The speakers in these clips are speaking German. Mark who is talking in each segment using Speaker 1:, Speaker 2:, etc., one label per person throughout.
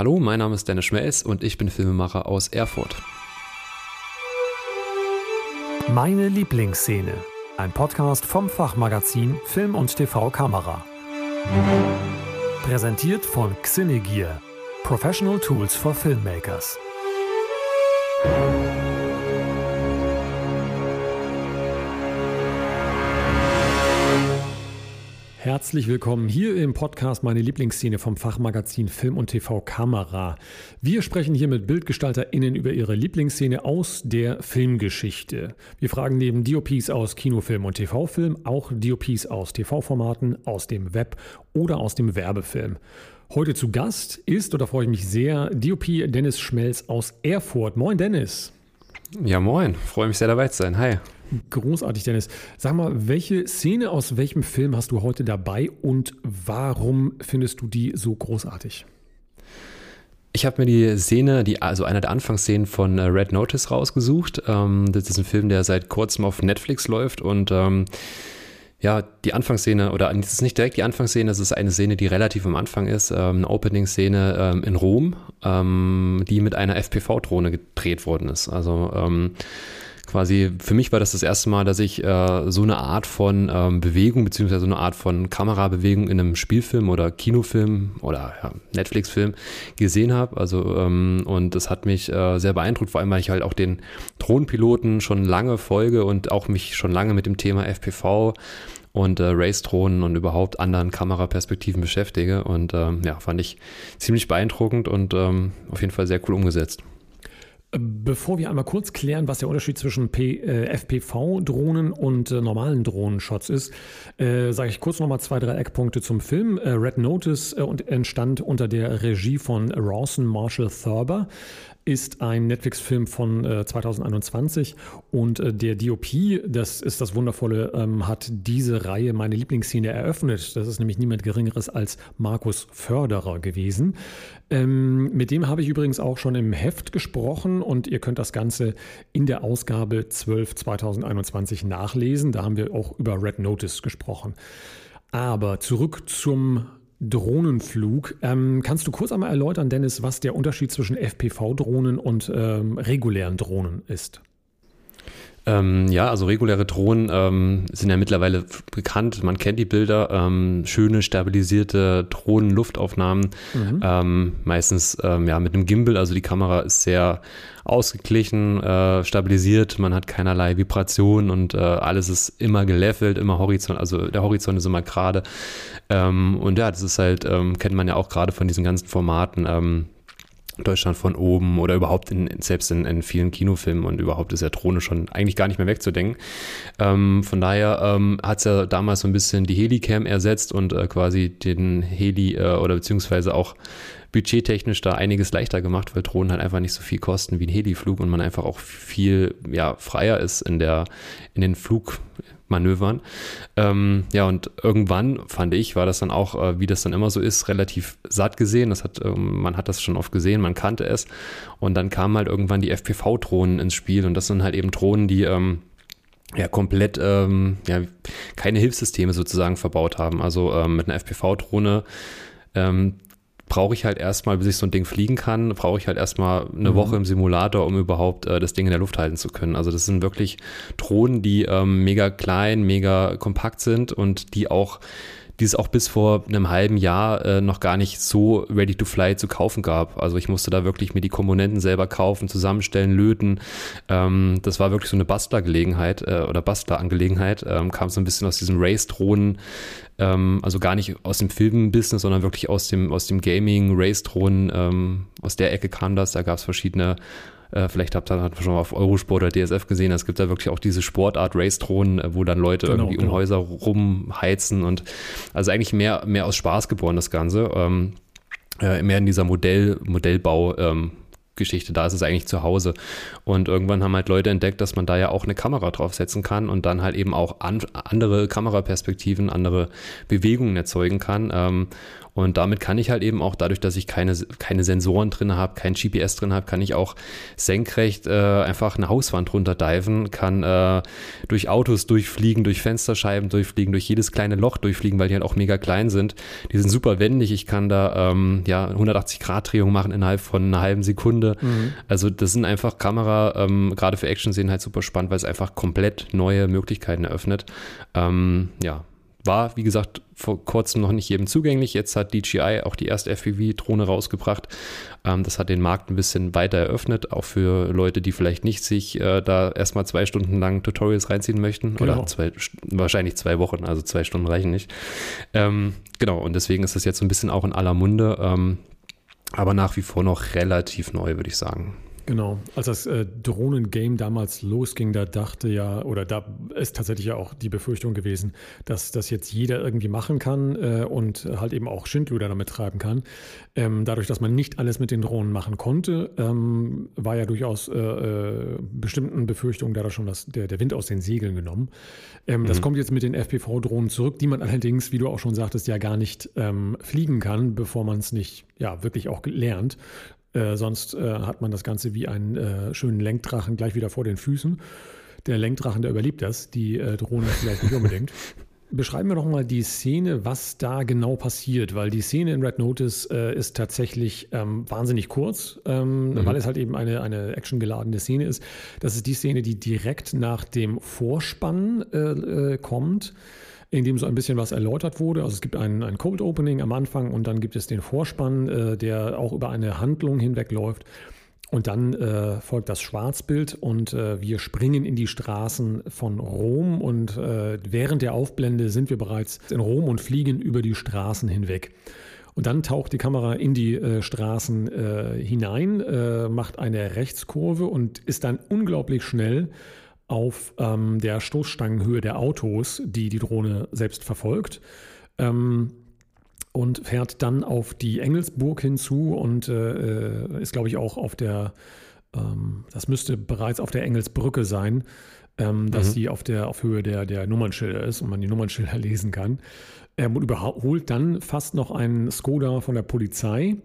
Speaker 1: Hallo, mein Name ist Dennis Schmelz und ich bin Filmemacher aus Erfurt.
Speaker 2: Meine Lieblingsszene. Ein Podcast vom Fachmagazin Film und TV Kamera. Präsentiert von Xinegear. Professional Tools for Filmmakers. Herzlich willkommen hier im Podcast Meine Lieblingsszene vom Fachmagazin Film und TV Kamera. Wir sprechen hier mit BildgestalterInnen über ihre Lieblingsszene aus der Filmgeschichte. Wir fragen neben DOPs aus Kinofilm und TV-Film auch DOPs aus TV-Formaten, aus dem Web oder aus dem Werbefilm. Heute zu Gast ist, oder freue ich mich sehr, DOP Dennis Schmelz aus Erfurt. Moin Dennis.
Speaker 1: Ja, moin. Freue mich sehr dabei zu sein. Hi.
Speaker 2: Großartig, Dennis. Sag mal, welche Szene aus welchem Film hast du heute dabei und warum findest du die so großartig?
Speaker 1: Ich habe mir die Szene, die, also einer der Anfangsszenen von äh, Red Notice rausgesucht. Ähm, das ist ein Film, der seit kurzem auf Netflix läuft und ähm, ja, die Anfangsszene, oder es ist nicht direkt die Anfangsszene, es ist eine Szene, die relativ am Anfang ist, ähm, eine Opening-Szene ähm, in Rom, ähm, die mit einer FPV-Drohne gedreht worden ist. Also ähm, quasi, für mich war das das erste Mal, dass ich äh, so eine Art von ähm, Bewegung, beziehungsweise so eine Art von Kamerabewegung in einem Spielfilm oder Kinofilm oder ja, Netflix-Film gesehen habe. Also, ähm, und das hat mich äh, sehr beeindruckt, vor allem, weil ich halt auch den Drohnenpiloten schon lange folge und auch mich schon lange mit dem Thema FPV und äh, Race-Drohnen und überhaupt anderen Kameraperspektiven beschäftige. Und ähm, ja, fand ich ziemlich beeindruckend und ähm, auf jeden Fall sehr cool umgesetzt.
Speaker 2: Bevor wir einmal kurz klären, was der Unterschied zwischen äh, FPV-Drohnen und äh, normalen Drohnenshots ist, äh, sage ich kurz nochmal zwei, drei Eckpunkte zum Film. Äh, Red Notice äh, entstand unter der Regie von Rawson Marshall Thurber ist ein Netflix-Film von äh, 2021 und äh, der DOP, das ist das Wundervolle, ähm, hat diese Reihe, meine Lieblingsszene, eröffnet. Das ist nämlich niemand Geringeres als Markus Förderer gewesen. Ähm, mit dem habe ich übrigens auch schon im Heft gesprochen und ihr könnt das Ganze in der Ausgabe 12 2021 nachlesen. Da haben wir auch über Red Notice gesprochen. Aber zurück zum Drohnenflug. Ähm, kannst du kurz einmal erläutern, Dennis, was der Unterschied zwischen FPV-Drohnen und ähm, regulären Drohnen ist?
Speaker 1: Ähm, ja, also reguläre Drohnen ähm, sind ja mittlerweile bekannt. Man kennt die Bilder. Ähm, schöne, stabilisierte Drohnen-Luftaufnahmen. Mhm. Ähm, meistens ähm, ja, mit einem Gimbal. Also die Kamera ist sehr ausgeglichen, äh, stabilisiert. Man hat keinerlei Vibration und äh, alles ist immer gelevelt, immer Horizont. Also der Horizont ist immer gerade. Ähm, und ja, das ist halt, kennt man ja auch gerade von diesen ganzen Formaten Deutschland von oben oder überhaupt in, selbst in, in, vielen Kinofilmen und überhaupt ist ja Drohne schon eigentlich gar nicht mehr wegzudenken. Ähm, von daher ähm, hat es ja damals so ein bisschen die Helicam ersetzt und äh, quasi den Heli äh, oder beziehungsweise auch budgettechnisch da einiges leichter gemacht, weil Drohnen halt einfach nicht so viel kosten wie ein Heliflug und man einfach auch viel ja, freier ist in der in den Flug Manövern. Ähm, ja, und irgendwann fand ich, war das dann auch, äh, wie das dann immer so ist, relativ satt gesehen. Das hat, ähm, man hat das schon oft gesehen, man kannte es. Und dann kamen halt irgendwann die FPV-Drohnen ins Spiel. Und das sind halt eben Drohnen, die ähm, ja komplett ähm, ja, keine Hilfssysteme sozusagen verbaut haben. Also ähm, mit einer FPV-Drohne ähm, brauche ich halt erstmal, bis ich so ein Ding fliegen kann, brauche ich halt erstmal eine mhm. Woche im Simulator, um überhaupt äh, das Ding in der Luft halten zu können. Also das sind wirklich Drohnen, die ähm, mega klein, mega kompakt sind und die auch die es auch bis vor einem halben Jahr äh, noch gar nicht so ready to fly zu kaufen gab. Also ich musste da wirklich mir die Komponenten selber kaufen, zusammenstellen, löten. Ähm, das war wirklich so eine Bastlergelegenheit äh, oder Bastlerangelegenheit. Ähm, kam so ein bisschen aus diesem Race-Drohnen ähm, also gar nicht aus dem Filmbusiness, sondern wirklich aus dem, aus dem Gaming, Race-Drohnen, ähm, aus der Ecke kam das. Da gab es verschiedene äh, vielleicht habt ihr schon mal auf Eurosport oder DSF gesehen, es gibt da wirklich auch diese Sportart Race-Drohnen, äh, wo dann Leute genau, irgendwie genau. um Häuser rumheizen und also eigentlich mehr, mehr aus Spaß geboren, das Ganze. Ähm, äh, mehr in dieser Modell, Modellbau, ähm, Geschichte, da ist es eigentlich zu Hause. Und irgendwann haben halt Leute entdeckt, dass man da ja auch eine Kamera draufsetzen kann und dann halt eben auch an, andere Kameraperspektiven, andere Bewegungen erzeugen kann. Ähm, Und damit kann ich halt eben auch, dadurch, dass ich keine, keine Sensoren drin habe, kein GPS drin habe, kann ich auch senkrecht äh, einfach eine Hauswand runterdiven, kann äh, durch Autos durchfliegen, durch Fensterscheiben durchfliegen, durch jedes kleine Loch durchfliegen, weil die halt auch mega klein sind. Die sind super wendig. Ich kann da ähm, ja 180 Grad Drehung machen innerhalb von einer halben Sekunde. Mhm. Also das sind einfach Kamera, ähm, gerade für Action-Szenen halt super spannend, weil es einfach komplett neue Möglichkeiten eröffnet. Ähm, ja, war, wie gesagt, vor kurzem noch nicht jedem zugänglich. Jetzt hat DJI auch die erste FPV-Drohne rausgebracht. Ähm, das hat den Markt ein bisschen weiter eröffnet, auch für Leute, die vielleicht nicht sich äh, da erstmal zwei Stunden lang Tutorials reinziehen möchten. Genau. Oder zwei, wahrscheinlich zwei Wochen, also zwei Stunden reichen nicht. Ähm, genau, und deswegen ist das jetzt so ein bisschen auch in aller Munde. Ähm, aber nach wie vor noch relativ neu, würde ich sagen.
Speaker 2: Genau, als das äh, Drohnen-Game damals losging, da dachte ja, oder da ist tatsächlich ja auch die Befürchtung gewesen, dass das jetzt jeder irgendwie machen kann äh, und halt eben auch Schindluder damit treiben kann. Ähm, dadurch, dass man nicht alles mit den Drohnen machen konnte, ähm, war ja durchaus äh, äh bestimmten Befürchtungen da schon das, der, der Wind aus den Segeln genommen. Ähm, mhm. Das kommt jetzt mit den FPV-Drohnen zurück, die man allerdings, wie du auch schon sagtest, ja gar nicht ähm, fliegen kann, bevor man es nicht ja, wirklich auch lernt. Äh, sonst äh, hat man das Ganze wie einen äh, schönen Lenkdrachen gleich wieder vor den Füßen. Der Lenkdrachen, der überlebt das, die äh, Drohne vielleicht nicht unbedingt. Beschreiben wir doch mal die Szene, was da genau passiert, weil die Szene in Red Notice äh, ist tatsächlich ähm, wahnsinnig kurz, ähm, mhm. weil es halt eben eine, eine actiongeladene Szene ist. Das ist die Szene, die direkt nach dem Vorspann kommt in dem so ein bisschen was erläutert wurde. Also es gibt ein, ein Cold Opening am Anfang und dann gibt es den Vorspann, äh, der auch über eine Handlung hinwegläuft. Und dann äh, folgt das Schwarzbild und äh, wir springen in die Straßen von Rom und äh, während der Aufblende sind wir bereits in Rom und fliegen über die Straßen hinweg. Und dann taucht die Kamera in die äh, Straßen äh, hinein, äh, macht eine Rechtskurve und ist dann unglaublich schnell auf ähm, der Stoßstangenhöhe der Autos, die die Drohne selbst verfolgt. Ähm, und fährt dann auf die Engelsburg hinzu und äh, äh, ist, glaube ich, auch auf der, ähm, das müsste bereits auf der Engelsbrücke sein, ähm, dass mhm. sie auf der auf Höhe der, der Nummernschilder ist und man die Nummernschilder lesen kann. Er überholt dann fast noch einen Skoda von der Polizei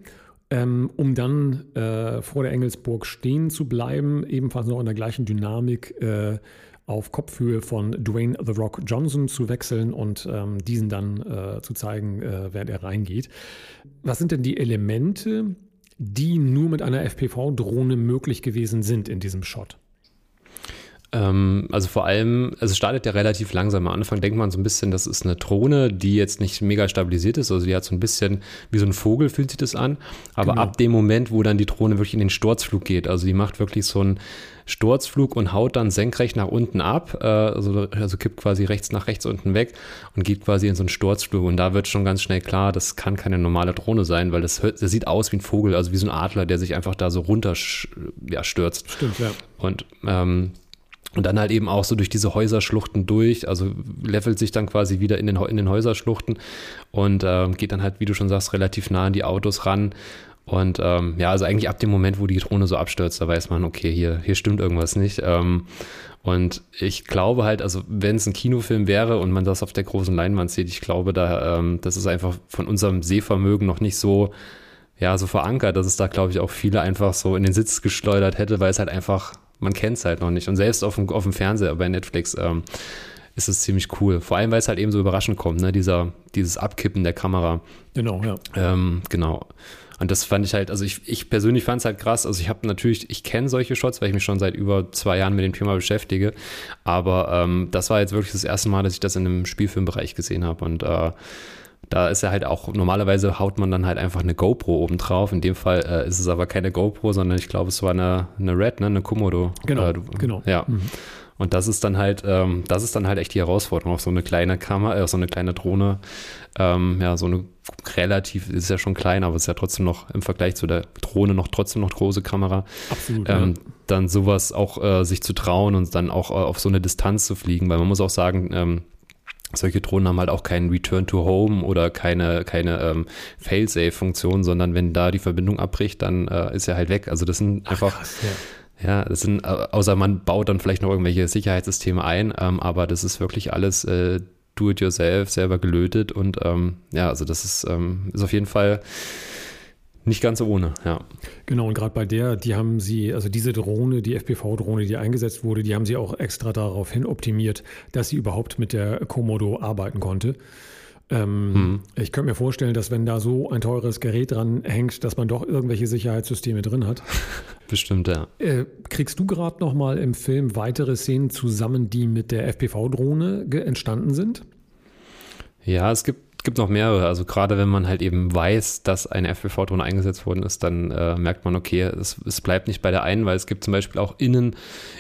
Speaker 2: ähm, um dann äh, vor der Engelsburg stehen zu bleiben, ebenfalls noch in der gleichen Dynamik äh, auf Kopfhöhe von Dwayne The Rock Johnson zu wechseln und ähm, diesen dann äh, zu zeigen, äh, während er reingeht. Was sind denn die Elemente, die nur mit einer FPV-Drohne möglich gewesen sind in diesem Shot?
Speaker 1: Ähm, also vor allem, also es startet ja relativ langsam. Am Anfang denkt man so ein bisschen, das ist eine Drohne, die jetzt nicht mega stabilisiert ist. Also die hat so ein bisschen wie so ein Vogel fühlt sich das an. Aber genau. ab dem Moment, wo dann die Drohne wirklich in den Sturzflug geht, also die macht wirklich so einen Sturzflug und haut dann senkrecht nach unten ab, äh, also, also kippt quasi rechts nach rechts unten weg und geht quasi in so einen Sturzflug. Und da wird schon ganz schnell klar, das kann keine normale Drohne sein, weil das, das sieht aus wie ein Vogel, also wie so ein Adler, der sich einfach da so runter ja, stürzt.
Speaker 2: Stimmt, ja.
Speaker 1: Und ähm, und dann halt eben auch so durch diese Häuserschluchten durch, also levelt sich dann quasi wieder in den, in den Häuserschluchten und äh, geht dann halt, wie du schon sagst, relativ nah an die Autos ran. Und ähm, ja, also eigentlich ab dem Moment, wo die Drohne so abstürzt, da weiß man, okay, hier, hier stimmt irgendwas nicht. Ähm, und ich glaube halt, also wenn es ein Kinofilm wäre und man das auf der großen Leinwand sieht, ich glaube, da, ähm, das ist einfach von unserem Sehvermögen noch nicht so, ja, so verankert, dass es da, glaube ich, auch viele einfach so in den Sitz geschleudert hätte, weil es halt einfach man kennt es halt noch nicht. Und selbst auf dem, auf dem Fernseher bei Netflix ähm, ist es ziemlich cool. Vor allem, weil es halt eben so überraschend kommt, ne? Dieser, dieses Abkippen der Kamera.
Speaker 2: Genau, ja.
Speaker 1: Ähm, genau. Und das fand ich halt, also ich, ich persönlich fand es halt krass. Also ich habe natürlich, ich kenne solche Shots, weil ich mich schon seit über zwei Jahren mit dem Thema beschäftige. Aber ähm, das war jetzt wirklich das erste Mal, dass ich das in einem Spielfilmbereich gesehen habe. Und äh, da ist er halt auch, normalerweise haut man dann halt einfach eine GoPro oben drauf. In dem Fall äh, ist es aber keine GoPro, sondern ich glaube, es war eine, eine Red, ne? eine Komodo.
Speaker 2: Genau,
Speaker 1: äh,
Speaker 2: genau.
Speaker 1: Ja. Mhm. Und das ist dann halt, ähm, das ist dann halt echt die Herausforderung, auf so eine kleine Kamera, äh, so eine kleine Drohne, ähm, ja, so eine relativ, ist ja schon klein, aber ist ja trotzdem noch im Vergleich zu der Drohne noch trotzdem noch große Kamera.
Speaker 2: Absolut.
Speaker 1: Ähm, ja. Dann sowas auch äh, sich zu trauen und dann auch äh, auf so eine Distanz zu fliegen, weil man muss auch sagen, ähm, solche Drohnen haben halt auch keinen Return to Home oder keine, keine ähm, Fail-Safe-Funktion, sondern wenn da die Verbindung abbricht, dann äh, ist er halt weg. Also das sind einfach, Ach, krass, ja. ja. das sind, außer man baut dann vielleicht noch irgendwelche Sicherheitssysteme ein, ähm, aber das ist wirklich alles äh, do-it-yourself, selber gelötet und ähm, ja, also das ist, ähm, ist auf jeden Fall nicht ganz ohne, ja.
Speaker 2: Genau, und gerade bei der, die haben sie, also diese Drohne, die FPV-Drohne, die eingesetzt wurde, die haben sie auch extra darauf hin optimiert, dass sie überhaupt mit der Komodo arbeiten konnte. Ähm, mhm. Ich könnte mir vorstellen, dass wenn da so ein teures Gerät dran hängt, dass man doch irgendwelche Sicherheitssysteme drin hat.
Speaker 1: Bestimmt, ja.
Speaker 2: Äh, kriegst du gerade noch mal im Film weitere Szenen zusammen, die mit der FPV-Drohne entstanden sind?
Speaker 1: Ja, es gibt gibt noch mehrere. Also gerade wenn man halt eben weiß, dass eine FPV-Drohne eingesetzt worden ist, dann äh, merkt man, okay, es, es, bleibt nicht bei der einen, weil es gibt zum Beispiel auch innen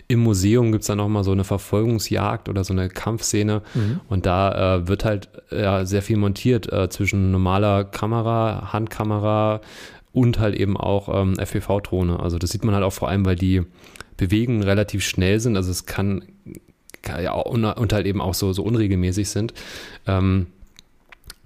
Speaker 1: im Museum gibt es dann nochmal so eine Verfolgungsjagd oder so eine Kampfszene mhm. und da äh, wird halt ja, sehr viel montiert äh, zwischen normaler Kamera, Handkamera und halt eben auch ähm, FPV-Drohne. Also das sieht man halt auch vor allem, weil die Bewegungen relativ schnell sind. Also es kann, ja und, und halt eben auch so, so unregelmäßig sind. Ähm,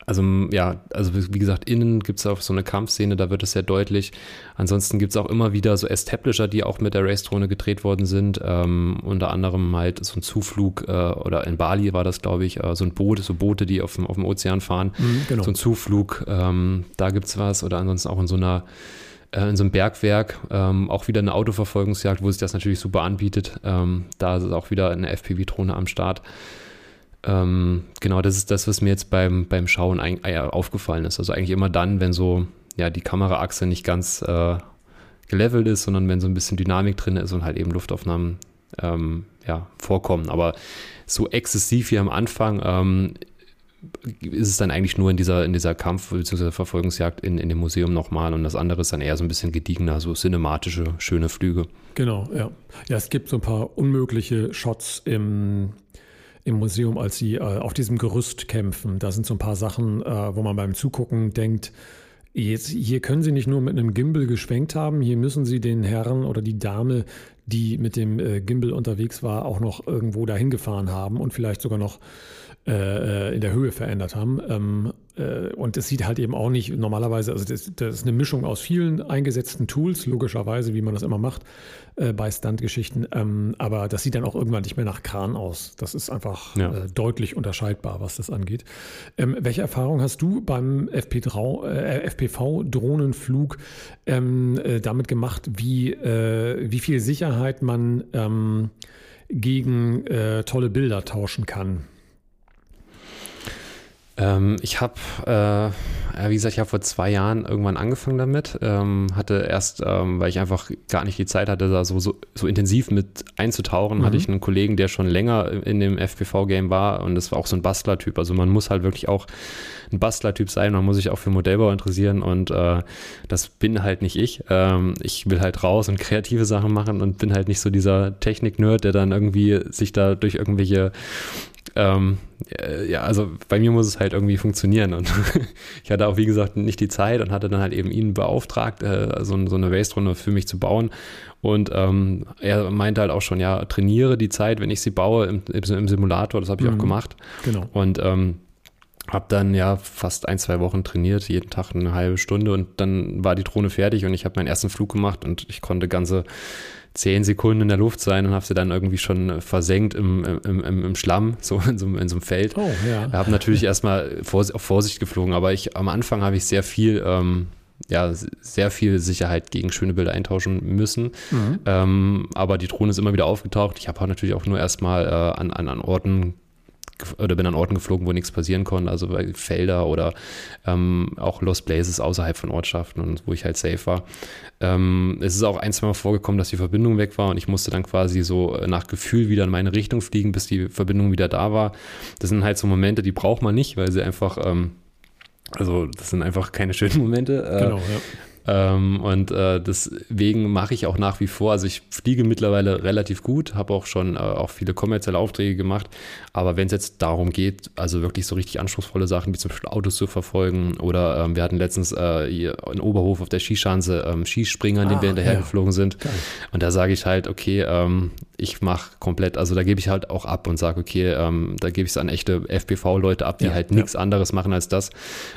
Speaker 1: also ja, also wie gesagt, innen gibt es auch so eine Kampfszene, da wird es sehr deutlich. Ansonsten gibt es auch immer wieder so Establisher, die auch mit der Race-Drohne gedreht worden sind. Ähm, unter anderem halt so ein Zuflug, äh, oder in Bali war das, glaube ich, äh, so ein Boot, so Boote, die auf dem, auf dem Ozean fahren. Mhm, genau. So ein Zuflug, ähm, da gibt es was. Oder ansonsten auch in so einer äh, in so einem Bergwerk, ähm, auch wieder eine Autoverfolgungsjagd, wo sich das natürlich super anbietet. Ähm, da ist auch wieder eine FPV-Drohne am Start. Ähm, genau, das ist das, was mir jetzt beim, beim Schauen ein, äh, aufgefallen ist. Also eigentlich immer dann, wenn so ja, die Kameraachse nicht ganz äh, gelevelt ist, sondern wenn so ein bisschen Dynamik drin ist und halt eben Luftaufnahmen ähm, ja, vorkommen. Aber so exzessiv wie am Anfang ähm, ist es dann eigentlich nur in dieser, in dieser Kampf- bzw. Verfolgungsjagd in, in dem Museum nochmal und das andere ist dann eher so ein bisschen gediegener, so cinematische, schöne Flüge.
Speaker 2: Genau, ja. Ja, es gibt so ein paar unmögliche Shots im im Museum, als sie äh, auf diesem Gerüst kämpfen. Da sind so ein paar Sachen, äh, wo man beim Zugucken denkt, jetzt, hier können sie nicht nur mit einem Gimbal geschwenkt haben, hier müssen sie den Herrn oder die Dame, die mit dem äh, Gimbal unterwegs war, auch noch irgendwo dahin gefahren haben und vielleicht sogar noch äh, äh, in der Höhe verändert haben. Ähm, äh, und es sieht halt eben auch nicht normalerweise, also das, das, ist eine Mischung aus vielen eingesetzten Tools, logischerweise, wie man das immer macht äh, bei Stunt-Geschichten. Ähm, aber das sieht dann auch irgendwann nicht mehr nach Kran aus. Das ist einfach ja. äh, deutlich unterscheidbar, was das angeht. Ähm, welche Erfahrung hast du beim FPV-Drohnenflug ähm, äh, damit gemacht, wie, wie viel Sicherheit man ähm, gegen tolle Bilder tauschen kann?
Speaker 1: Ähm, ich habe, äh, wie gesagt, ich habe vor zwei Jahren irgendwann angefangen damit. Ähm, hatte erst, ähm, weil ich einfach gar nicht die Zeit hatte, da so, so, so intensiv mit einzutauchen, mhm. hatte ich einen Kollegen, der schon länger in dem FPV-Game war und das war auch so ein Bastler-Typ. Also man muss halt wirklich auch ein Bastler-Typ sein, man muss sich auch für Modellbau interessieren und äh, das bin halt nicht ich. Ähm, ich will halt raus und kreative Sachen machen und bin halt nicht so dieser Technik-Nerd, der dann irgendwie sich da durch irgendwelche ähm, äh, ja, also bei mir muss es halt irgendwie funktionieren. Und ich hatte auch, wie gesagt, nicht die Zeit und hatte dann halt eben ihn beauftragt, äh, so, so eine Race-Runde für mich zu bauen. Und ähm, er meinte halt auch schon, ja, trainiere die Zeit, wenn ich sie baue im, im Simulator. Das habe ich mhm. auch gemacht. Genau. Und ähm, habe dann ja fast ein, zwei Wochen trainiert, jeden Tag eine halbe Stunde und dann war die Drohne fertig und ich habe meinen ersten Flug gemacht und ich konnte ganze zehn Sekunden in der Luft sein und habe sie dann irgendwie schon versenkt im, im, im, im Schlamm, so in, so in so einem Feld. Oh, ja. Habe natürlich erstmal Vors auf Vorsicht geflogen, aber ich am Anfang habe ich sehr viel, ähm, ja, sehr viel Sicherheit gegen schöne Bilder eintauschen müssen. Mhm. Ähm, aber die Drohne ist immer wieder aufgetaucht. Ich habe natürlich auch nur erstmal äh, an, an, an Orten oder bin an Orten geflogen, wo nichts passieren konnte, also bei Felder oder ähm, auch Lost Places außerhalb von Ortschaften und wo ich halt safe war. Ähm, es ist auch ein, zwei Mal vorgekommen, dass die Verbindung weg war und ich musste dann quasi so nach Gefühl wieder in meine Richtung fliegen, bis die Verbindung wieder da war. Das sind halt so Momente, die braucht man nicht, weil sie einfach, ähm, also das sind einfach keine schönen Momente. Äh, genau, ja. Ähm, und äh, deswegen mache ich auch nach wie vor, also ich fliege mittlerweile relativ gut, habe auch schon äh, auch viele kommerzielle Aufträge gemacht, aber wenn es jetzt darum geht, also wirklich so richtig anspruchsvolle Sachen wie zum Beispiel Autos zu verfolgen oder ähm, wir hatten letztens äh, hier in Oberhof auf der Skischanze ähm, Skispringer, an ah, dem wir hinterhergeflogen ja. sind Geil. und da sage ich halt, okay, ähm, ich mache komplett, also da gebe ich halt auch ab und sage, okay, ähm, da gebe ich es an echte FPV-Leute ab, die ja, halt nichts ja. anderes machen als das,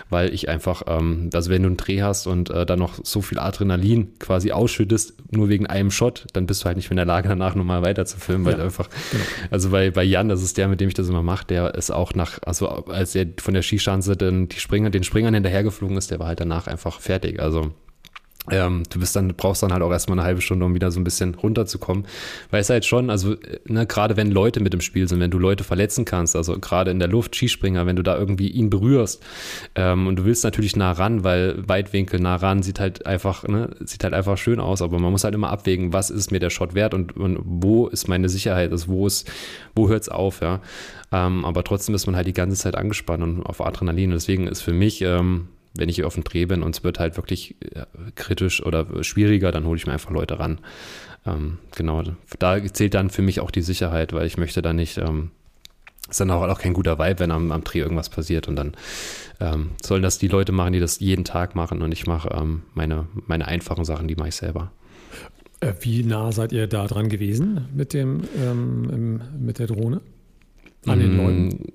Speaker 1: weil ich einfach, ähm, also wenn du einen Dreh hast und äh, dann noch noch so viel Adrenalin quasi ausschüttest, nur wegen einem Shot, dann bist du halt nicht in der Lage, danach nochmal weiter zu filmen, weil ja, einfach, genau. also bei, bei Jan, das ist der, mit dem ich das immer mache, der ist auch nach, also als er von der Skischanze dann die Springer, den Springern hinterhergeflogen ist, der war halt danach einfach fertig. Also ähm, du bist dann, brauchst dann halt auch erstmal eine halbe Stunde, um wieder so ein bisschen runterzukommen. Weil es halt schon, also, ne, gerade wenn Leute mit im Spiel sind, wenn du Leute verletzen kannst, also gerade in der Luft, Skispringer, wenn du da irgendwie ihn berührst, ähm, und du willst natürlich nah ran, weil Weitwinkel nah ran sieht halt einfach, ne, sieht halt einfach schön aus, aber man muss halt immer abwägen, was ist mir der Shot wert und, und wo ist meine Sicherheit, also wo ist, wo hört's auf, ja. Ähm, aber trotzdem ist man halt die ganze Zeit angespannt und auf Adrenalin. Und deswegen ist für mich, ähm, wenn ich auf dem Dreh bin und es wird halt wirklich äh, kritisch oder schwieriger, dann hole ich mir einfach Leute ran. Ähm, genau, da zählt dann für mich auch die Sicherheit, weil ich möchte da nicht, ähm, ist dann auch, auch kein guter Vibe, wenn am, am Dreh irgendwas passiert und dann ähm, sollen das die Leute machen, die das jeden Tag machen und ich mache ähm, meine, meine einfachen Sachen, die mache ich selber.
Speaker 2: Äh, wie nah seid ihr da dran gewesen mit dem ähm, mit der Drohne?
Speaker 1: An den mm, Leuten?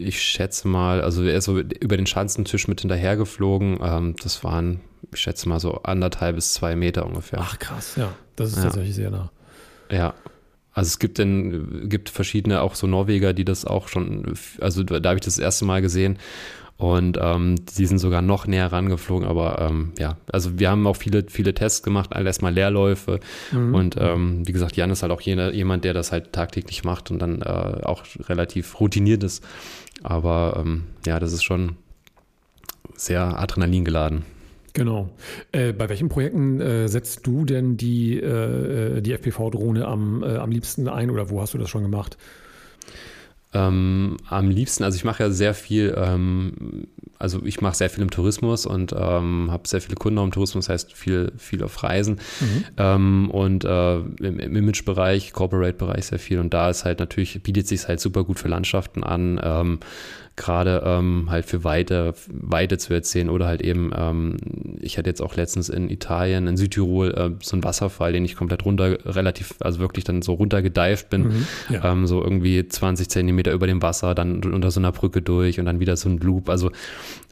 Speaker 1: Ich schätze mal, also er ist so über den Schanzentisch mit hinterhergeflogen. Ähm, das waren, ich schätze mal, so anderthalb bis zwei Meter ungefähr.
Speaker 2: Ach krass, ja. Das ist ja. tatsächlich sehr nah.
Speaker 1: Ja. Also es gibt denn, gibt verschiedene auch so Norweger, die das auch schon, also da habe ich das, das erste Mal gesehen. Und ähm, die sind sogar noch näher rangeflogen, aber ähm, ja, also wir haben auch viele, viele Tests gemacht, erstmal Leerläufe. Mhm. Und ähm, wie gesagt, Jan ist halt auch jener, jemand, der das halt tagtäglich macht und dann äh, auch relativ routiniert ist. Aber ähm, ja, das ist schon sehr Adrenalin geladen.
Speaker 2: Genau. Äh, bei welchen Projekten äh, setzt du denn die, äh, äh die FPV-Drohne am, äh, am liebsten ein oder wo hast du das schon gemacht?
Speaker 1: Ähm, am liebsten, also ich mache ja sehr viel, ähm, also ich mache sehr viel im Tourismus und ähm, habe sehr viele Kunden auch im Tourismus, heißt viel, viel auf Reisen. Mhm. Ähm, und äh, im, im Image-Bereich, Corporate-Bereich sehr viel. Und da ist halt natürlich, bietet sich halt super gut für Landschaften an, ähm, gerade ähm, halt für Weite, Weite zu erzählen oder halt eben, ähm, ich hatte jetzt auch letztens in Italien, in Südtirol, äh, so einen Wasserfall, den ich komplett runter, relativ, also wirklich dann so runtergedeift bin, mhm, ja. ähm, so irgendwie 20 Zentimeter über dem Wasser, dann unter so einer Brücke durch und dann wieder so ein Loop, also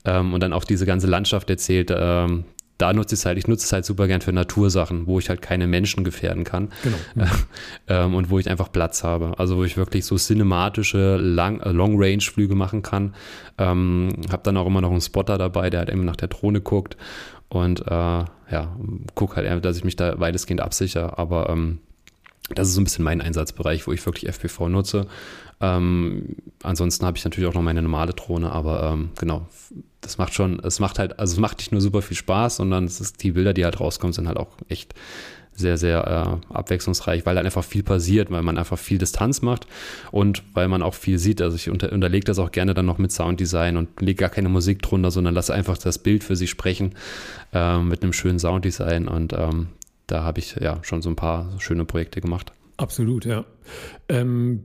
Speaker 1: ähm, und dann auch diese ganze Landschaft erzählt, ähm, da nutze ich es halt, ich nutze es halt super gern für Natursachen, wo ich halt keine Menschen gefährden kann. Genau. ähm, und wo ich einfach Platz habe. Also wo ich wirklich so cinematische äh, Long-Range-Flüge machen kann. Ähm, habe dann auch immer noch einen Spotter dabei, der halt eben nach der Drohne guckt. Und äh, ja, guck halt, dass ich mich da weitestgehend absichere. Aber ähm, das ist so ein bisschen mein Einsatzbereich, wo ich wirklich FPV nutze. Ähm, ansonsten habe ich natürlich auch noch meine normale Drohne, aber ähm, genau, das macht schon, es macht halt, also es macht nicht nur super viel Spaß, sondern es ist, die Bilder, die halt rauskommen, sind halt auch echt sehr, sehr äh, abwechslungsreich, weil halt einfach viel passiert, weil man einfach viel Distanz macht und weil man auch viel sieht. Also ich unter, unterlege das auch gerne dann noch mit Sounddesign und lege gar keine Musik drunter, sondern lasse einfach das Bild für sich sprechen äh, mit einem schönen Sounddesign und ähm, da habe ich ja schon so ein paar schöne Projekte gemacht.
Speaker 2: Absolut, ja. Ähm,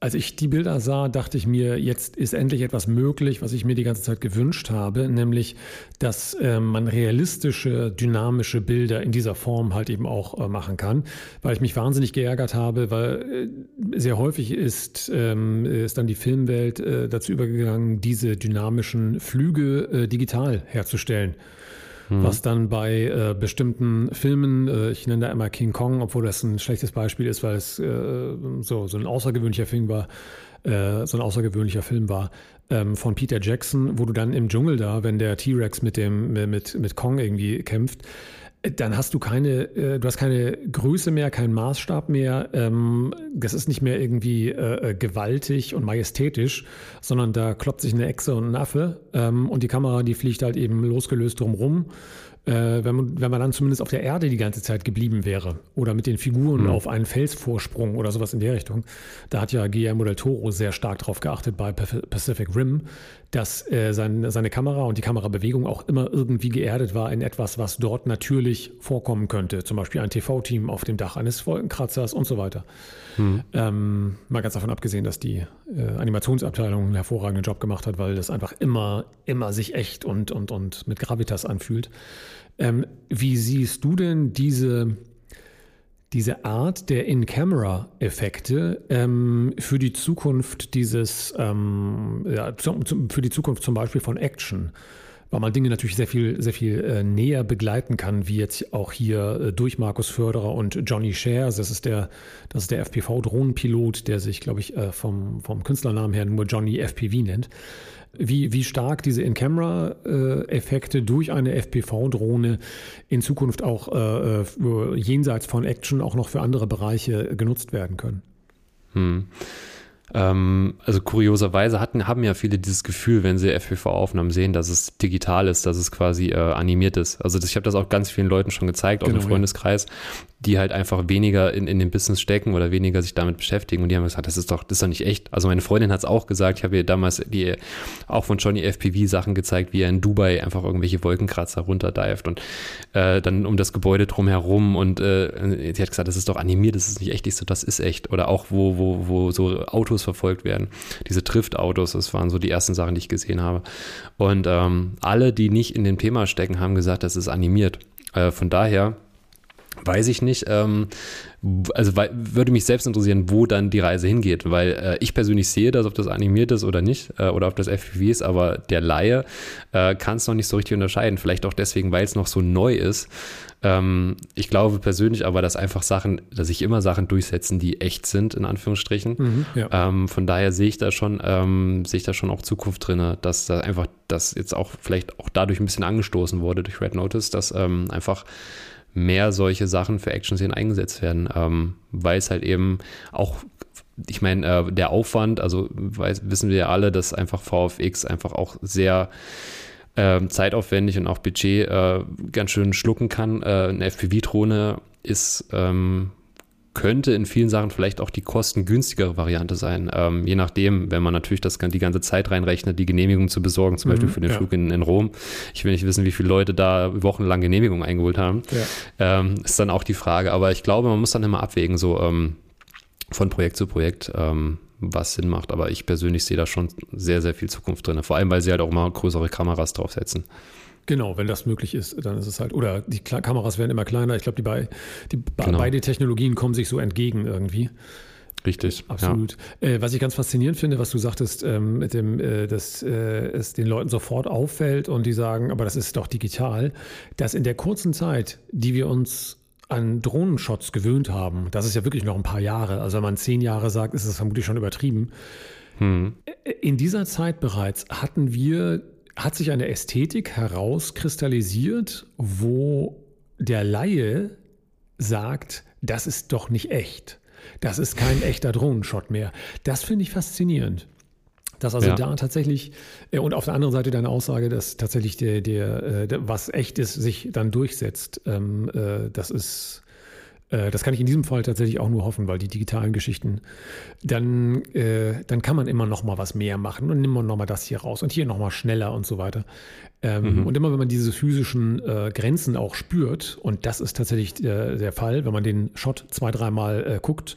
Speaker 2: als ich die Bilder sah, dachte ich mir, jetzt ist endlich etwas möglich, was ich mir die ganze Zeit gewünscht habe, nämlich, dass äh, man realistische, dynamische Bilder in dieser Form halt eben auch äh, machen kann, weil ich mich wahnsinnig geärgert habe, weil äh, sehr häufig ist, ähm, ist dann die Filmwelt äh, dazu übergegangen, diese dynamischen Flüge äh, digital herzustellen mhm. was dann bei äh, bestimmten Filmen, äh, ich nenne da immer King Kong, obwohl das ein schlechtes Beispiel ist, weil es äh, so, so ein außergewöhnlicher Film war, äh, so ein außergewöhnlicher Film war, ähm, von Peter Jackson, wo du dann im Dschungel da, wenn der T-Rex mit dem, mit, mit Kong irgendwie kämpft, dann hast du keine, äh, du hast keine Größe mehr, keinen Maßstab mehr. Ähm, das ist nicht mehr irgendwie äh, äh, gewaltig und majestätisch, sondern da kloppt sich eine Echse und ein Affe ähm, und die Kamera, die fliegt halt eben losgelöst drumrum äh, wenn, man, wenn man dann zumindest auf der Erde die ganze Zeit geblieben wäre oder mit den Figuren mhm. auf einen Felsvorsprung oder sowas in der Richtung. Da hat ja Guillermo del Toro sehr stark darauf geachtet bei Pacific Rim, dass äh, sein, seine Kamera und die Kamerabewegung auch immer irgendwie geerdet war in etwas, was dort natürlich vorkommen könnte. Zum Beispiel ein TV-Team auf dem Dach eines Wolkenkratzers und so weiter. Mhm. Ähm, mal ganz davon abgesehen, dass die äh, Animationsabteilung einen hervorragenden Job gemacht hat, weil das einfach immer, immer sich echt und, und, und mit Gravitas anfühlt. Ähm, wie siehst du denn diese, diese Art der In-Camera-Effekte ähm, für die Zukunft dieses, ähm, ja, für die Zukunft zum Beispiel von Action? weil man Dinge natürlich sehr viel, sehr viel äh, näher begleiten kann, wie jetzt auch hier äh, durch Markus Förderer und Johnny Shares. Das ist der, das ist der FPV-Drohnenpilot, der sich, glaube ich, äh, vom, vom Künstlernamen her nur Johnny FPV nennt. Wie, wie stark diese In-Camera-Effekte durch eine FPV-Drohne in Zukunft auch äh, äh, jenseits von Action auch noch für andere Bereiche genutzt werden können.
Speaker 1: Hm. Ähm, also kurioserweise hatten, haben ja viele dieses Gefühl, wenn sie FPV-Aufnahmen sehen, dass es digital ist, dass es quasi äh, animiert ist. Also das, ich habe das auch ganz vielen Leuten schon gezeigt, auch genau, im Freundeskreis. Die halt einfach weniger in, in dem Business stecken oder weniger sich damit beschäftigen. Und die haben gesagt, das ist doch, das ist doch nicht echt. Also meine Freundin hat es auch gesagt, ich habe ihr damals die auch von Johnny FPV Sachen gezeigt, wie er in Dubai einfach irgendwelche Wolkenkratzer runterdived und äh, dann um das Gebäude drumherum und äh, sie hat gesagt, das ist doch animiert, das ist nicht echt. Ich so, das ist echt. Oder auch wo, wo, wo so Autos verfolgt werden. Diese Trift-Autos, das waren so die ersten Sachen, die ich gesehen habe. Und ähm, alle, die nicht in dem Thema stecken, haben gesagt, das ist animiert. Äh, von daher weiß ich nicht. Ähm, also weil, würde mich selbst interessieren, wo dann die Reise hingeht, weil äh, ich persönlich sehe das, ob das animiert ist oder nicht, äh, oder ob das FPV ist, aber der Laie äh, kann es noch nicht so richtig unterscheiden. Vielleicht auch deswegen, weil es noch so neu ist. Ähm, ich glaube persönlich aber, dass einfach Sachen, dass sich immer Sachen durchsetzen, die echt sind, in Anführungsstrichen. Mhm, ja. ähm, von daher sehe ich da schon, ähm, sehe ich da schon auch Zukunft drin, dass da einfach das jetzt auch vielleicht auch dadurch ein bisschen angestoßen wurde durch Red Notice, dass ähm, einfach mehr solche Sachen für Action-Szenen eingesetzt werden, ähm, weil es halt eben auch ich meine, äh, der Aufwand, also weiß, wissen wir ja alle, dass einfach VFX einfach auch sehr äh, zeitaufwendig und auch Budget äh, ganz schön schlucken kann. Äh, eine FPV-Drohne ist ähm, könnte in vielen Sachen vielleicht auch die kostengünstigere Variante sein. Ähm, je nachdem, wenn man natürlich das die ganze Zeit reinrechnet, die Genehmigung zu besorgen, zum mhm, Beispiel für den ja. Flug in, in, Rom. Ich will nicht wissen, wie viele Leute da wochenlang Genehmigung eingeholt haben. Ja. Ähm, ist dann auch die Frage. Aber ich glaube, man muss dann immer abwägen, so ähm, von Projekt zu Projekt. Ähm, was Sinn macht. Aber ich persönlich sehe da schon sehr, sehr viel Zukunft drin. Vor allem, weil sie halt auch immer größere Kameras draufsetzen.
Speaker 2: Genau, wenn das möglich ist, dann ist es halt. Oder die Kla Kameras werden immer kleiner. Ich glaube, die, bei, die genau. beide Technologien kommen sich so entgegen irgendwie.
Speaker 1: Richtig.
Speaker 2: Absolut. Ja. Äh, was ich ganz faszinierend finde, was du sagtest, ähm, mit dem, äh, dass äh, es den Leuten sofort auffällt und die sagen, aber das ist doch digital, dass in der kurzen Zeit, die wir uns an Drohnenshots gewöhnt haben, das ist ja wirklich noch ein paar Jahre, also wenn man zehn Jahre sagt, ist es vermutlich schon übertrieben. Hm. In dieser Zeit bereits hatten wir, hat sich eine Ästhetik herauskristallisiert, wo der Laie sagt, das ist doch nicht echt. Das ist kein echter Drohnenshot mehr. Das finde ich faszinierend. Dass also ja. da tatsächlich, äh, und auf der anderen Seite deine Aussage, dass tatsächlich der, der, äh, der was echt ist, sich dann durchsetzt, ähm, äh, das ist, das kann ich in diesem Fall tatsächlich auch nur hoffen, weil die digitalen Geschichten, dann, äh, dann kann man immer noch mal was mehr machen und nimmt noch mal das hier raus und hier noch mal schneller und so weiter. Ähm, mhm. Und immer wenn man diese physischen äh, Grenzen auch spürt, und das ist tatsächlich der, der Fall, wenn man den Shot zwei, dreimal äh, guckt,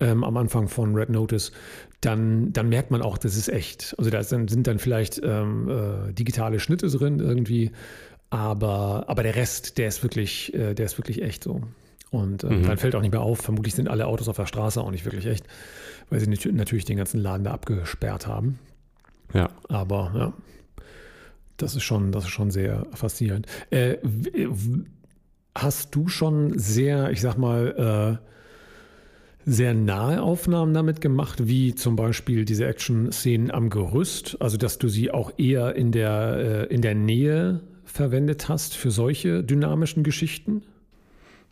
Speaker 2: ähm, am Anfang von Red Notice, dann, dann merkt man auch, das ist echt. Also da sind dann vielleicht ähm, äh, digitale Schnitte drin irgendwie, aber, aber der Rest, der ist wirklich, äh, der ist wirklich echt so. Und äh, mhm. dann fällt auch nicht mehr auf, vermutlich sind alle Autos auf der Straße auch nicht wirklich echt, weil sie natürlich den ganzen Laden da abgesperrt haben. Ja. Aber ja, das ist schon, das ist schon sehr faszinierend. Äh, hast du schon sehr, ich sag mal, äh, sehr nahe Aufnahmen damit gemacht, wie zum Beispiel diese Action-Szenen am Gerüst, also dass du sie auch eher in der, äh, in der Nähe verwendet hast für solche dynamischen Geschichten?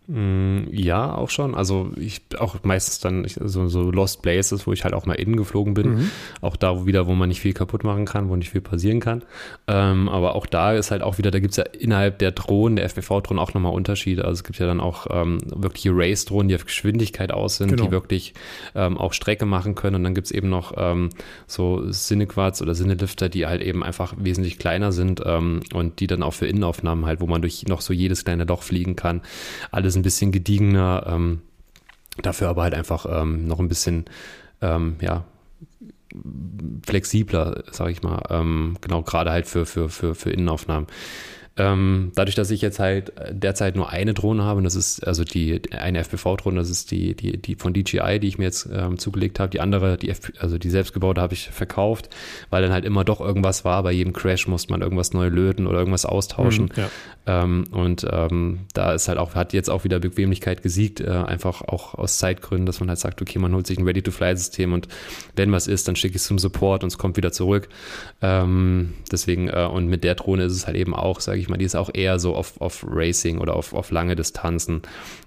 Speaker 1: Mm, ja, auch schon. Also ich auch meistens dann so, so Lost Places, wo ich halt auch mal innen geflogen bin. Mhm. Auch da wieder, wo man nicht viel kaputt machen kann, wo nicht viel passieren kann. Ähm, aber auch da ist halt auch wieder, da gibt es ja innerhalb der Drohnen, der FPV-Drohnen auch nochmal Unterschiede. Also es gibt ja dann auch ähm, wirkliche Race-Drohnen, die auf Geschwindigkeit aus sind, genau. die wirklich ähm, auch Strecke machen können. Und dann gibt es eben noch ähm, so Cinequads oder Cinelifter, die halt eben einfach wesentlich kleiner sind ähm, und die dann auch für Innenaufnahmen halt, wo man durch noch so jedes kleine Loch fliegen kann. Alles alles ein bisschen gediegener, ähm, dafür aber halt einfach ähm, noch ein bisschen, ähm, ja, flexibler, sage ich mal. Ähm, genau, gerade halt für, für, für, für Innenaufnahmen. Ähm, dadurch, dass ich jetzt halt derzeit nur eine Drohne habe, und das ist also die eine FPV-Drohne, das ist die, die, die von DJI, die ich mir jetzt ähm, zugelegt habe. Die andere, die FP, also die selbstgebaute, habe ich verkauft, weil dann halt immer doch irgendwas war. Bei jedem Crash musste man irgendwas neu löten oder irgendwas austauschen. Mhm, ja. ähm, und ähm, da ist halt auch, hat jetzt auch wieder Bequemlichkeit gesiegt, äh, einfach auch aus Zeitgründen, dass man halt sagt, okay, man holt sich ein Ready-to-Fly-System und wenn was ist, dann schicke ich es zum Support und es kommt wieder zurück. Ähm, deswegen, äh, und mit der Drohne ist es halt eben auch, sage ich mal, die ist auch eher so auf, auf Racing oder auf, auf lange Distanzen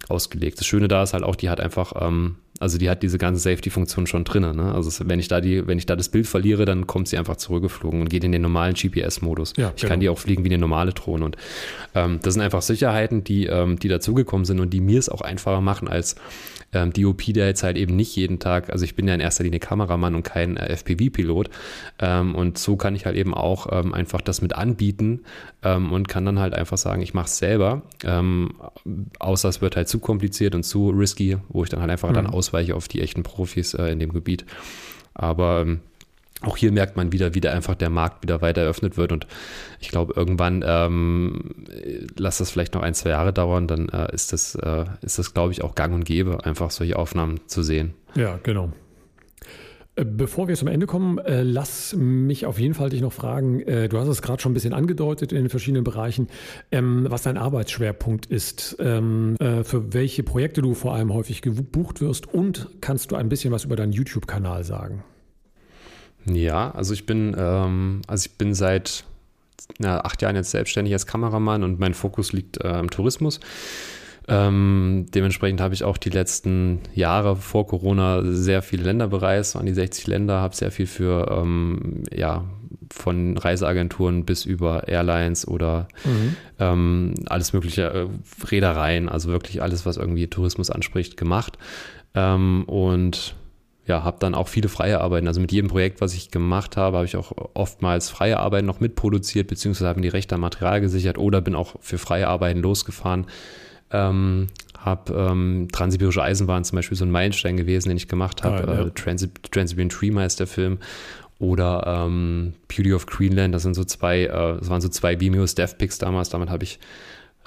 Speaker 1: ausgelegt. Das Schöne da ist halt auch, die hat einfach, ähm, also die hat diese ganze Safety-Funktion schon drin. Ne? Also wenn ich da die, wenn ich da das Bild verliere, dann kommt sie einfach zurückgeflogen und geht in den normalen GPS-Modus. Ja, ich genau. kann die auch fliegen wie eine normale Drohne. Und ähm, das sind einfach Sicherheiten, die, ähm, die dazugekommen sind und die mir es auch einfacher machen als ähm, DOP, der jetzt halt eben nicht jeden Tag, also ich bin ja in erster Linie Kameramann und kein äh, FPV-Pilot ähm, und so kann ich halt eben auch ähm, einfach das mit anbieten ähm, und kann dann halt einfach sagen, ich mache es selber, ähm, außer es wird halt zu kompliziert und zu risky, wo ich dann halt einfach mhm. dann ausweiche auf die echten Profis äh, in dem Gebiet. Aber ähm, auch hier merkt man wieder, wie da einfach der Markt wieder weiter eröffnet wird. Und ich glaube, irgendwann, ähm, lass das vielleicht noch ein, zwei Jahre dauern, dann äh, ist das, äh, ist das, glaube ich, auch gang und gäbe, einfach solche Aufnahmen zu sehen.
Speaker 2: Ja, genau. Äh, bevor wir zum Ende kommen, äh, lass mich auf jeden Fall dich noch fragen. Äh, du hast es gerade schon ein bisschen angedeutet in den verschiedenen Bereichen, ähm, was dein Arbeitsschwerpunkt ist, ähm, äh, für welche Projekte du vor allem häufig gebucht wirst und kannst du ein bisschen was über deinen YouTube-Kanal sagen?
Speaker 1: Ja, also ich bin, ähm, also ich bin seit na, acht Jahren jetzt selbstständig als Kameramann und mein Fokus liegt äh, im Tourismus. Ähm, dementsprechend habe ich auch die letzten Jahre vor Corona sehr viele Länder bereist, an die 60 Länder, habe sehr viel für ähm, ja, von Reiseagenturen bis über Airlines oder mhm. ähm, alles mögliche äh, Reedereien, also wirklich alles, was irgendwie Tourismus anspricht, gemacht. Ähm, und ja, habe dann auch viele freie Arbeiten. Also mit jedem Projekt, was ich gemacht habe, habe ich auch oftmals freie Arbeiten noch mitproduziert, beziehungsweise habe mir die Rechte am Material gesichert oder bin auch für freie Arbeiten losgefahren. Ähm, habe ähm, Transsibirische Eisenbahn zum Beispiel so ein Meilenstein gewesen, den ich gemacht habe. Ah, ja. äh, Trans Transsiberian Tree heißt der Film. Oder ähm, Beauty of Greenland, das sind so zwei, äh, das waren so zwei Vimeo Death Picks damals. Damit habe ich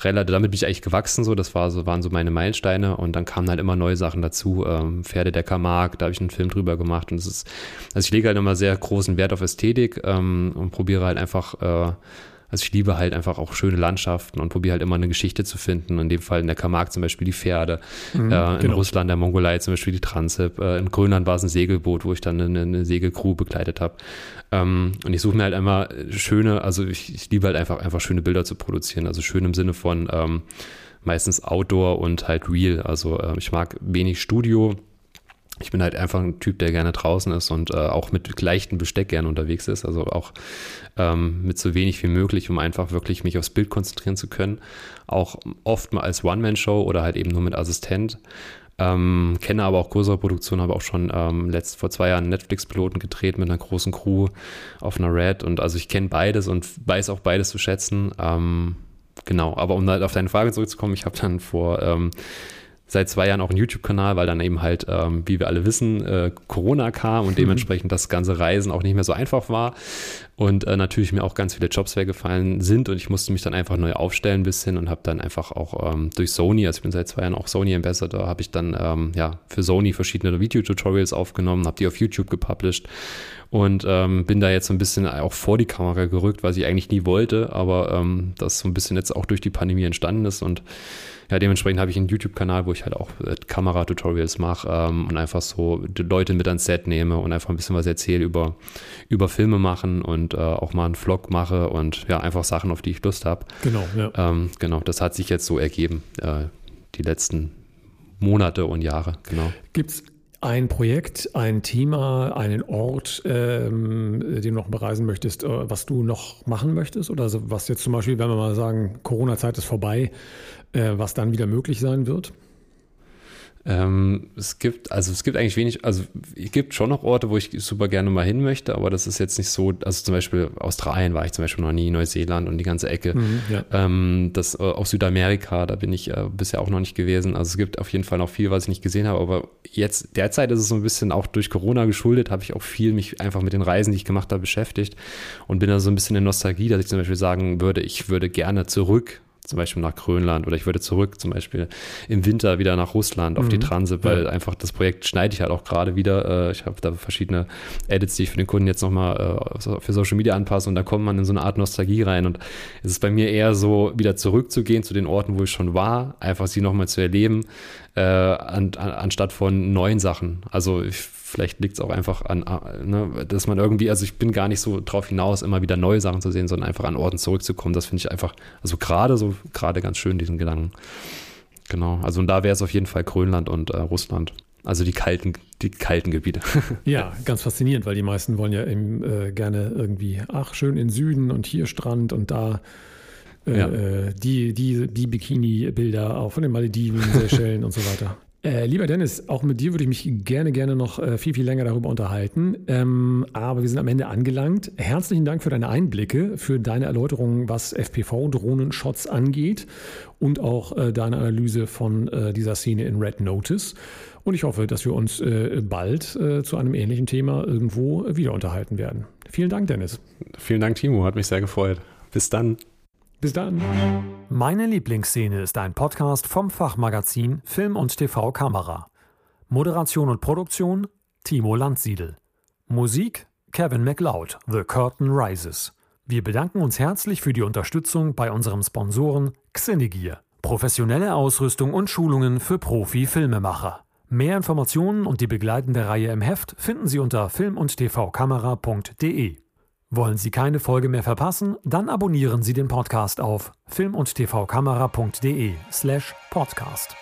Speaker 1: relativ, damit bin ich eigentlich gewachsen, so, das war so, waren so meine Meilensteine. Und dann kamen halt immer neue Sachen dazu. Ähm, Pferde der Camargue, da habe ich einen Film drüber gemacht. Und es ist, also ich lege halt immer sehr großen Wert auf Ästhetik ähm, und probiere halt einfach äh, also ich liebe halt einfach auch schöne Landschaften und probiere halt immer eine Geschichte zu finden. In dem Fall in der Camargue zum Beispiel die Pferde, mhm, äh, in genau. Russland, der Mongolei zum Beispiel die Transip, äh, in Grönland war es ein Segelboot, wo ich dann eine, eine Segelcrew begleitet habe. Ähm, und ich suche mir halt immer schöne, also ich, ich, liebe halt einfach, einfach schöne Bilder zu produzieren. Also schön im Sinne von ähm, meistens Outdoor und halt Real. Also äh, ich mag wenig Studio ich bin halt einfach ein Typ, der gerne draußen ist und äh, auch mit leichtem Besteck gerne unterwegs ist. Also auch ähm, mit so wenig wie möglich, um einfach wirklich mich aufs Bild konzentrieren zu können. Auch oft mal als One-Man-Show oder halt eben nur mit Assistent. Ähm, kenne aber auch größere Produktionen, habe auch schon ähm, letzt, vor zwei Jahren Netflix-Piloten gedreht mit einer großen Crew auf einer Red. Und also ich kenne beides und weiß auch beides zu schätzen. Ähm, genau, aber um halt auf deine Frage zurückzukommen, ich habe dann vor ähm, seit zwei Jahren auch einen YouTube-Kanal, weil dann eben halt, ähm, wie wir alle wissen, äh, Corona kam und mhm. dementsprechend das ganze Reisen auch nicht mehr so einfach war. Und äh, natürlich mir auch ganz viele Jobs weggefallen sind und ich musste mich dann einfach neu aufstellen ein bisschen und habe dann einfach auch ähm, durch Sony, also ich bin seit zwei Jahren auch Sony Ambassador, habe ich dann ähm, ja für Sony verschiedene Video-Tutorials aufgenommen, habe die auf YouTube gepublished und ähm, bin da jetzt so ein bisschen auch vor die Kamera gerückt, was ich eigentlich nie wollte, aber ähm, das so ein bisschen jetzt auch durch die Pandemie entstanden ist und ja, dementsprechend habe ich einen YouTube-Kanal, wo ich halt auch äh, Kamera-Tutorials mache ähm, und einfach so Leute mit ans Set nehme und einfach ein bisschen was erzähle über, über Filme machen und äh, auch mal einen Vlog mache und ja, einfach Sachen, auf die ich Lust habe.
Speaker 2: Genau, ja.
Speaker 1: Ähm, genau, das hat sich jetzt so ergeben, äh, die letzten Monate und Jahre, genau.
Speaker 2: Gibt es ein Projekt, ein Thema, einen Ort, ähm, den du noch bereisen möchtest, äh, was du noch machen möchtest? Oder was jetzt zum Beispiel, wenn wir mal sagen, Corona-Zeit ist vorbei, äh, was dann wieder möglich sein wird?
Speaker 1: Ähm, es gibt, also es gibt eigentlich wenig, also es gibt schon noch Orte, wo ich super gerne mal hin möchte, aber das ist jetzt nicht so, also zum Beispiel Australien war ich zum Beispiel noch nie, Neuseeland und die ganze Ecke. Mhm, ja. ähm, das äh, auch Südamerika, da bin ich äh, bisher auch noch nicht gewesen. Also es gibt auf jeden Fall noch viel, was ich nicht gesehen habe, aber jetzt derzeit ist es so ein bisschen auch durch Corona geschuldet, habe ich auch viel mich einfach mit den Reisen, die ich gemacht habe, beschäftigt und bin da so ein bisschen in Nostalgie, dass ich zum Beispiel sagen würde, ich würde gerne zurück zum Beispiel nach Grönland oder ich würde zurück zum Beispiel im Winter wieder nach Russland auf mhm. die Transit, weil ja. einfach das Projekt schneide ich halt auch gerade wieder. Äh, ich habe da verschiedene Edits, die ich für den Kunden jetzt nochmal äh, für Social Media anpasse und da kommt man in so eine Art Nostalgie rein und es ist bei mir eher so, wieder zurückzugehen zu den Orten, wo ich schon war, einfach sie nochmal zu erleben, äh, an, an, anstatt von neuen Sachen. Also ich vielleicht liegt es auch einfach an, ne, dass man irgendwie, also ich bin gar nicht so drauf hinaus, immer wieder neue Sachen zu sehen, sondern einfach an Orten zurückzukommen. Das finde ich einfach, also gerade so, gerade ganz schön, diesen Gedanken. Genau. Also und da wäre es auf jeden Fall Grönland und äh, Russland. Also die kalten, die kalten Gebiete.
Speaker 2: Ja, ganz faszinierend, weil die meisten wollen ja eben, äh, gerne irgendwie, ach, schön in Süden und hier Strand und da äh, ja. Äh, die, die, die Bikini-Bilder auch von den Malediven, Seychellen und so weiter. Äh, lieber Dennis, auch mit dir würde ich mich gerne, gerne noch äh, viel, viel länger darüber unterhalten. Ähm, aber wir sind am Ende angelangt. Herzlichen Dank für deine Einblicke, für deine Erläuterungen, was FPV-Drohnenshots angeht und auch äh, deine Analyse von äh, dieser Szene in Red Notice. Und ich hoffe, dass wir uns äh, bald zu einem ähnlichen Thema irgendwo wieder unterhalten werden. Vielen Dank, Dennis.
Speaker 1: Vielen Dank, Timo. Hat mich sehr gefreut. Bis dann.
Speaker 2: Bis dann.
Speaker 3: Meine Lieblingsszene ist ein Podcast vom Fachmagazin Film und TV Kamera. Moderation und Produktion Timo Landsiedel. Musik Kevin MacLeod, The Curtain Rises. Wir bedanken uns herzlich für die Unterstützung bei unserem Sponsoren Xenegear. Professionelle Ausrüstung und Schulungen für Profi-Filmemacher. Mehr Informationen und die begleitende Reihe im Heft finden Sie unter film- und tvkamera.de. Wollen Sie keine Folge mehr verpassen? Dann abonnieren Sie den Podcast auf film- und tvkamera.de slash podcast.